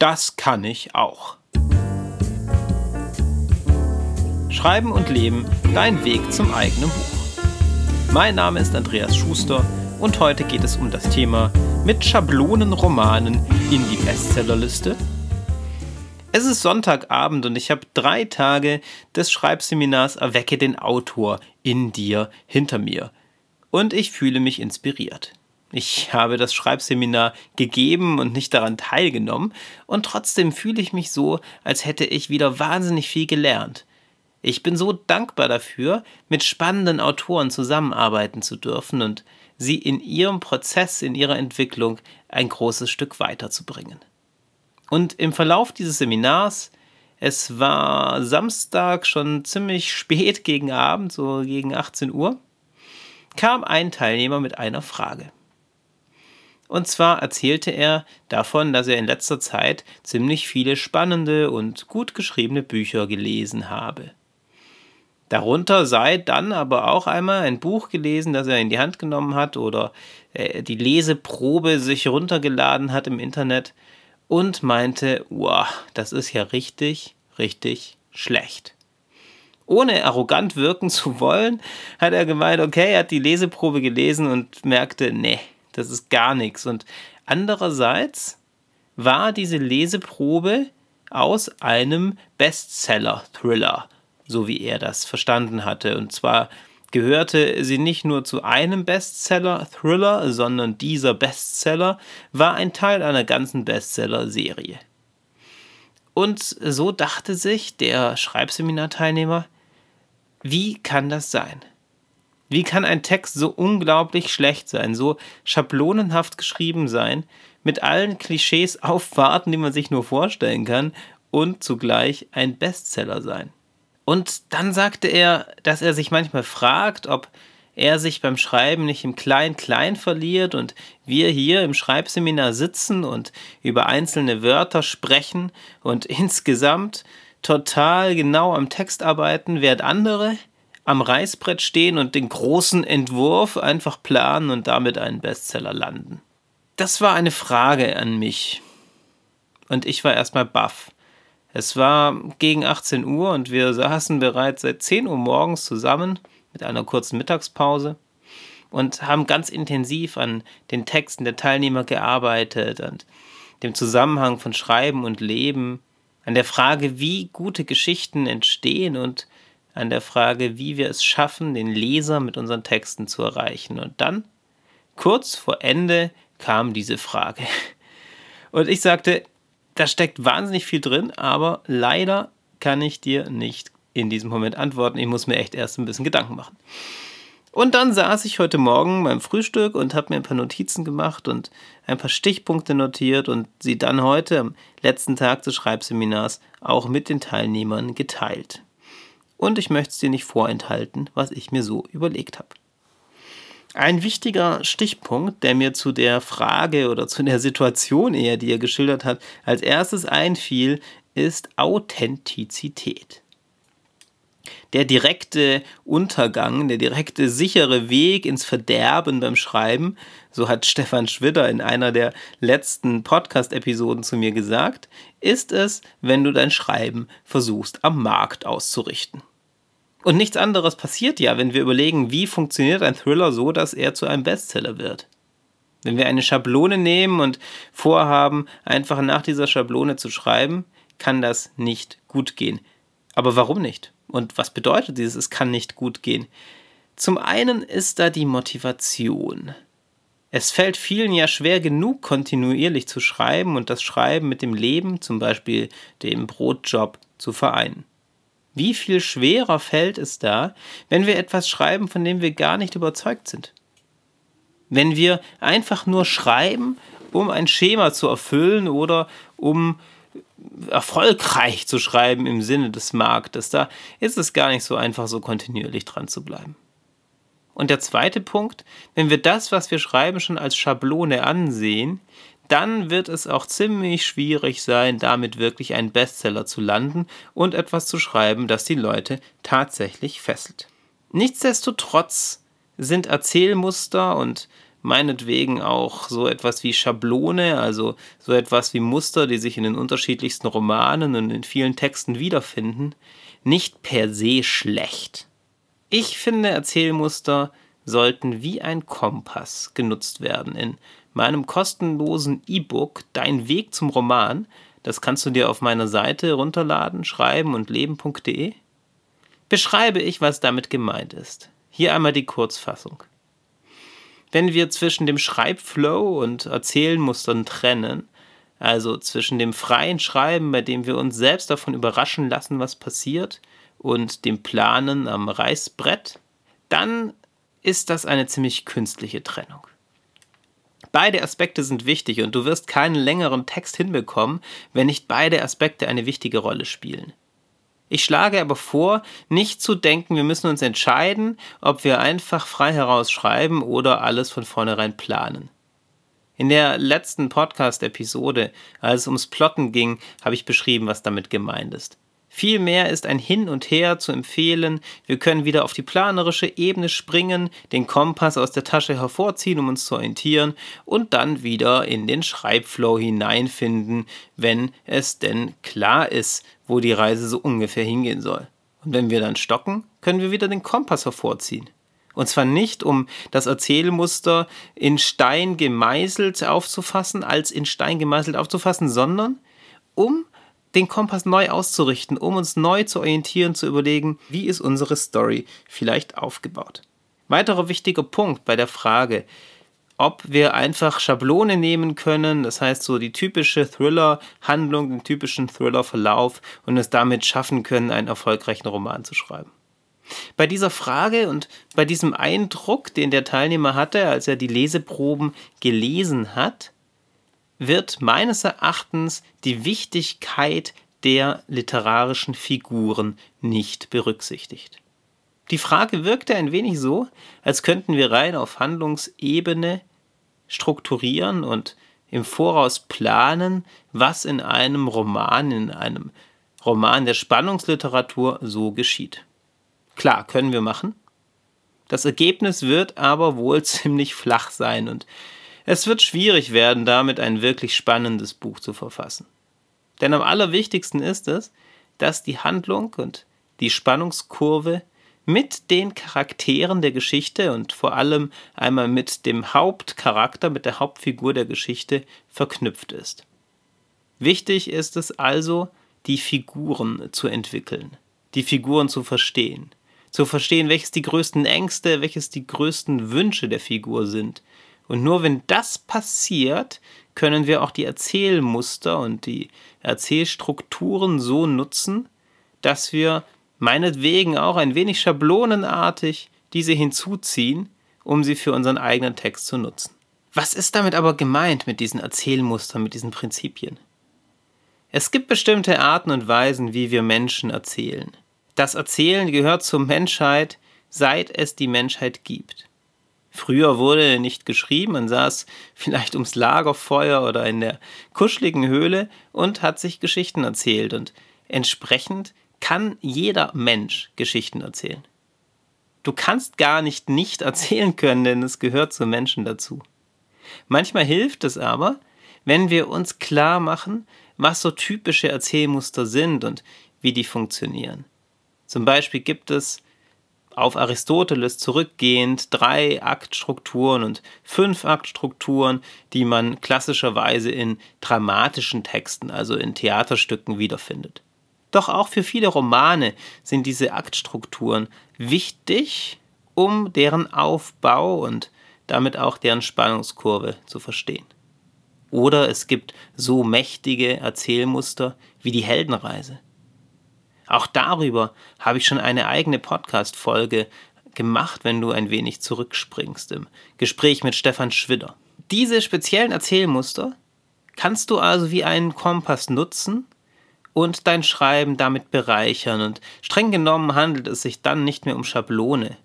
Das kann ich auch. Schreiben und Leben, dein Weg zum eigenen Buch. Mein Name ist Andreas Schuster und heute geht es um das Thema mit Schablonenromanen in die Bestsellerliste. Es ist Sonntagabend und ich habe drei Tage des Schreibseminars Erwecke den Autor in dir hinter mir. Und ich fühle mich inspiriert. Ich habe das Schreibseminar gegeben und nicht daran teilgenommen, und trotzdem fühle ich mich so, als hätte ich wieder wahnsinnig viel gelernt. Ich bin so dankbar dafür, mit spannenden Autoren zusammenarbeiten zu dürfen und sie in ihrem Prozess, in ihrer Entwicklung ein großes Stück weiterzubringen. Und im Verlauf dieses Seminars, es war Samstag schon ziemlich spät gegen Abend, so gegen 18 Uhr, kam ein Teilnehmer mit einer Frage. Und zwar erzählte er davon, dass er in letzter Zeit ziemlich viele spannende und gut geschriebene Bücher gelesen habe. Darunter sei dann aber auch einmal ein Buch gelesen, das er in die Hand genommen hat oder äh, die Leseprobe sich runtergeladen hat im Internet und meinte, wow, das ist ja richtig, richtig schlecht. Ohne arrogant wirken zu wollen, hat er gemeint, okay, er hat die Leseprobe gelesen und merkte, nee, das ist gar nichts. Und andererseits war diese Leseprobe aus einem Bestseller-Thriller, so wie er das verstanden hatte. Und zwar gehörte sie nicht nur zu einem Bestseller-Thriller, sondern dieser Bestseller war ein Teil einer ganzen Bestseller-Serie. Und so dachte sich der Schreibseminarteilnehmer, wie kann das sein? Wie kann ein Text so unglaublich schlecht sein, so schablonenhaft geschrieben sein, mit allen Klischees aufwarten, die man sich nur vorstellen kann, und zugleich ein Bestseller sein? Und dann sagte er, dass er sich manchmal fragt, ob er sich beim Schreiben nicht im Klein-Klein verliert und wir hier im Schreibseminar sitzen und über einzelne Wörter sprechen und insgesamt total genau am Text arbeiten, während andere am Reißbrett stehen und den großen Entwurf einfach planen und damit einen Bestseller landen? Das war eine Frage an mich. Und ich war erstmal baff. Es war gegen 18 Uhr und wir saßen bereits seit 10 Uhr morgens zusammen mit einer kurzen Mittagspause und haben ganz intensiv an den Texten der Teilnehmer gearbeitet und dem Zusammenhang von Schreiben und Leben, an der Frage, wie gute Geschichten entstehen und an der Frage, wie wir es schaffen, den Leser mit unseren Texten zu erreichen. Und dann, kurz vor Ende, kam diese Frage. Und ich sagte, da steckt wahnsinnig viel drin, aber leider kann ich dir nicht in diesem Moment antworten. Ich muss mir echt erst ein bisschen Gedanken machen. Und dann saß ich heute Morgen beim Frühstück und habe mir ein paar Notizen gemacht und ein paar Stichpunkte notiert und sie dann heute am letzten Tag des Schreibseminars auch mit den Teilnehmern geteilt und ich möchte es dir nicht vorenthalten, was ich mir so überlegt habe. Ein wichtiger Stichpunkt, der mir zu der Frage oder zu der Situation eher, die er geschildert hat, als erstes einfiel, ist Authentizität. Der direkte Untergang, der direkte sichere Weg ins Verderben beim Schreiben, so hat Stefan Schwitter in einer der letzten Podcast-Episoden zu mir gesagt, ist es, wenn du dein Schreiben versuchst am Markt auszurichten. Und nichts anderes passiert ja, wenn wir überlegen, wie funktioniert ein Thriller so, dass er zu einem Bestseller wird. Wenn wir eine Schablone nehmen und vorhaben, einfach nach dieser Schablone zu schreiben, kann das nicht gut gehen. Aber warum nicht? Und was bedeutet dieses, es kann nicht gut gehen? Zum einen ist da die Motivation. Es fällt vielen ja schwer genug, kontinuierlich zu schreiben und das Schreiben mit dem Leben, zum Beispiel dem Brotjob, zu vereinen. Wie viel schwerer fällt es da, wenn wir etwas schreiben, von dem wir gar nicht überzeugt sind? Wenn wir einfach nur schreiben, um ein Schema zu erfüllen oder um erfolgreich zu schreiben im Sinne des Marktes, da ist es gar nicht so einfach, so kontinuierlich dran zu bleiben. Und der zweite Punkt, wenn wir das, was wir schreiben, schon als Schablone ansehen, dann wird es auch ziemlich schwierig sein, damit wirklich einen Bestseller zu landen und etwas zu schreiben, das die Leute tatsächlich fesselt. Nichtsdestotrotz sind Erzählmuster und meinetwegen auch so etwas wie Schablone, also so etwas wie Muster, die sich in den unterschiedlichsten Romanen und in vielen Texten wiederfinden, nicht per se schlecht. Ich finde, Erzählmuster sollten wie ein Kompass genutzt werden. In meinem kostenlosen E-Book Dein Weg zum Roman, das kannst du dir auf meiner Seite runterladen, schreiben und leben.de, beschreibe ich, was damit gemeint ist. Hier einmal die Kurzfassung. Wenn wir zwischen dem Schreibflow und Erzählmustern trennen, also zwischen dem freien Schreiben, bei dem wir uns selbst davon überraschen lassen, was passiert, und dem Planen am Reißbrett, dann ist das eine ziemlich künstliche Trennung. Beide Aspekte sind wichtig und du wirst keinen längeren Text hinbekommen, wenn nicht beide Aspekte eine wichtige Rolle spielen. Ich schlage aber vor, nicht zu denken, wir müssen uns entscheiden, ob wir einfach frei herausschreiben oder alles von vornherein planen. In der letzten Podcast-Episode, als es ums Plotten ging, habe ich beschrieben, was damit gemeint ist. Vielmehr ist ein Hin und Her zu empfehlen. Wir können wieder auf die planerische Ebene springen, den Kompass aus der Tasche hervorziehen, um uns zu orientieren und dann wieder in den Schreibflow hineinfinden, wenn es denn klar ist, wo die Reise so ungefähr hingehen soll. Und wenn wir dann stocken, können wir wieder den Kompass hervorziehen. Und zwar nicht, um das Erzählmuster in Stein gemeißelt aufzufassen, als in Stein gemeißelt aufzufassen, sondern um den Kompass neu auszurichten, um uns neu zu orientieren, zu überlegen, wie ist unsere Story vielleicht aufgebaut. Weiterer wichtiger Punkt bei der Frage, ob wir einfach Schablone nehmen können, das heißt so die typische Thriller-Handlung, den typischen Thriller-Verlauf und es damit schaffen können, einen erfolgreichen Roman zu schreiben. Bei dieser Frage und bei diesem Eindruck, den der Teilnehmer hatte, als er die Leseproben gelesen hat, wird meines Erachtens die Wichtigkeit der literarischen Figuren nicht berücksichtigt. Die Frage wirkte ein wenig so, als könnten wir rein auf Handlungsebene strukturieren und im Voraus planen, was in einem Roman, in einem Roman der Spannungsliteratur so geschieht. Klar, können wir machen. Das Ergebnis wird aber wohl ziemlich flach sein und es wird schwierig werden, damit ein wirklich spannendes Buch zu verfassen. Denn am allerwichtigsten ist es, dass die Handlung und die Spannungskurve mit den Charakteren der Geschichte und vor allem einmal mit dem Hauptcharakter, mit der Hauptfigur der Geschichte verknüpft ist. Wichtig ist es also, die Figuren zu entwickeln, die Figuren zu verstehen, zu verstehen, welches die größten Ängste, welches die größten Wünsche der Figur sind, und nur wenn das passiert, können wir auch die Erzählmuster und die Erzählstrukturen so nutzen, dass wir meinetwegen auch ein wenig schablonenartig diese hinzuziehen, um sie für unseren eigenen Text zu nutzen. Was ist damit aber gemeint mit diesen Erzählmustern, mit diesen Prinzipien? Es gibt bestimmte Arten und Weisen, wie wir Menschen erzählen. Das Erzählen gehört zur Menschheit, seit es die Menschheit gibt. Früher wurde nicht geschrieben, man saß vielleicht ums Lagerfeuer oder in der kuscheligen Höhle und hat sich Geschichten erzählt. Und entsprechend kann jeder Mensch Geschichten erzählen. Du kannst gar nicht nicht erzählen können, denn es gehört zum Menschen dazu. Manchmal hilft es aber, wenn wir uns klar machen, was so typische Erzählmuster sind und wie die funktionieren. Zum Beispiel gibt es auf Aristoteles zurückgehend drei Aktstrukturen und fünf Aktstrukturen, die man klassischerweise in dramatischen Texten, also in Theaterstücken wiederfindet. Doch auch für viele Romane sind diese Aktstrukturen wichtig, um deren Aufbau und damit auch deren Spannungskurve zu verstehen. Oder es gibt so mächtige Erzählmuster wie die Heldenreise. Auch darüber habe ich schon eine eigene Podcast-Folge gemacht, wenn du ein wenig zurückspringst im Gespräch mit Stefan Schwidder. Diese speziellen Erzählmuster kannst du also wie einen Kompass nutzen und dein Schreiben damit bereichern und streng genommen handelt es sich dann nicht mehr um Schablone.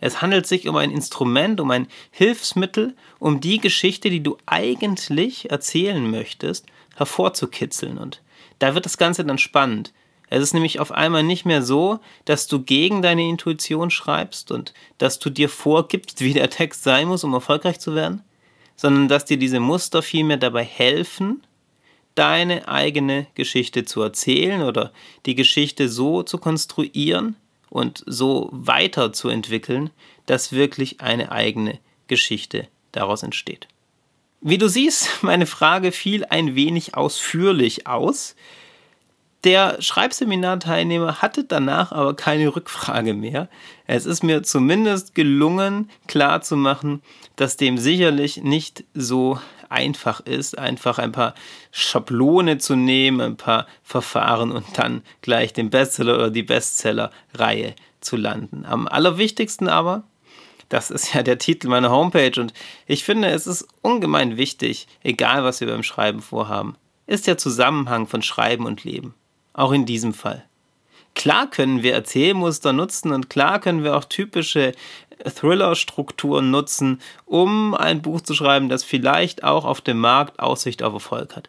Es handelt sich um ein Instrument, um ein Hilfsmittel, um die Geschichte, die du eigentlich erzählen möchtest, hervorzukitzeln. Und da wird das Ganze dann spannend. Es ist nämlich auf einmal nicht mehr so, dass du gegen deine Intuition schreibst und dass du dir vorgibst, wie der Text sein muss, um erfolgreich zu werden, sondern dass dir diese Muster vielmehr dabei helfen, deine eigene Geschichte zu erzählen oder die Geschichte so zu konstruieren und so weiterzuentwickeln, dass wirklich eine eigene Geschichte daraus entsteht. Wie du siehst, meine Frage fiel ein wenig ausführlich aus. Der Schreibseminarteilnehmer hatte danach aber keine Rückfrage mehr. Es ist mir zumindest gelungen, klarzumachen, dass dem sicherlich nicht so einfach ist, einfach ein paar Schablone zu nehmen, ein paar Verfahren und dann gleich den Bestseller oder die Bestseller-Reihe zu landen. Am allerwichtigsten aber, das ist ja der Titel meiner Homepage und ich finde, es ist ungemein wichtig, egal was wir beim Schreiben vorhaben, ist der Zusammenhang von Schreiben und Leben. Auch in diesem Fall. Klar können wir Erzählmuster nutzen und klar können wir auch typische Thriller-Strukturen nutzen, um ein Buch zu schreiben, das vielleicht auch auf dem Markt Aussicht auf Erfolg hat.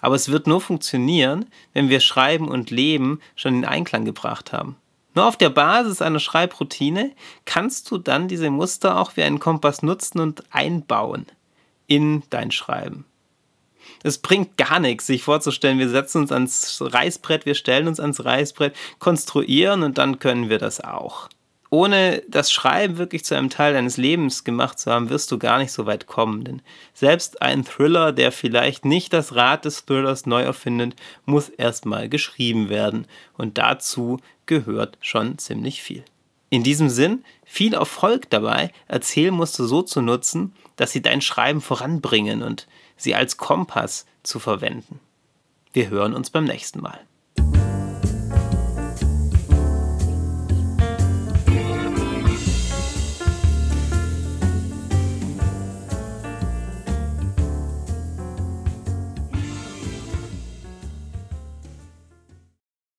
Aber es wird nur funktionieren, wenn wir Schreiben und Leben schon in Einklang gebracht haben. Nur auf der Basis einer Schreibroutine kannst du dann diese Muster auch wie einen Kompass nutzen und einbauen in dein Schreiben. Es bringt gar nichts, sich vorzustellen, wir setzen uns ans Reißbrett, wir stellen uns ans Reißbrett, konstruieren und dann können wir das auch. Ohne das Schreiben wirklich zu einem Teil deines Lebens gemacht zu haben, wirst du gar nicht so weit kommen. Denn selbst ein Thriller, der vielleicht nicht das Rad des Thrillers neu erfindet, muss erstmal geschrieben werden. Und dazu gehört schon ziemlich viel. In diesem Sinn, viel Erfolg dabei, Erzählmuster so zu nutzen, dass sie dein Schreiben voranbringen und sie als Kompass zu verwenden. Wir hören uns beim nächsten Mal.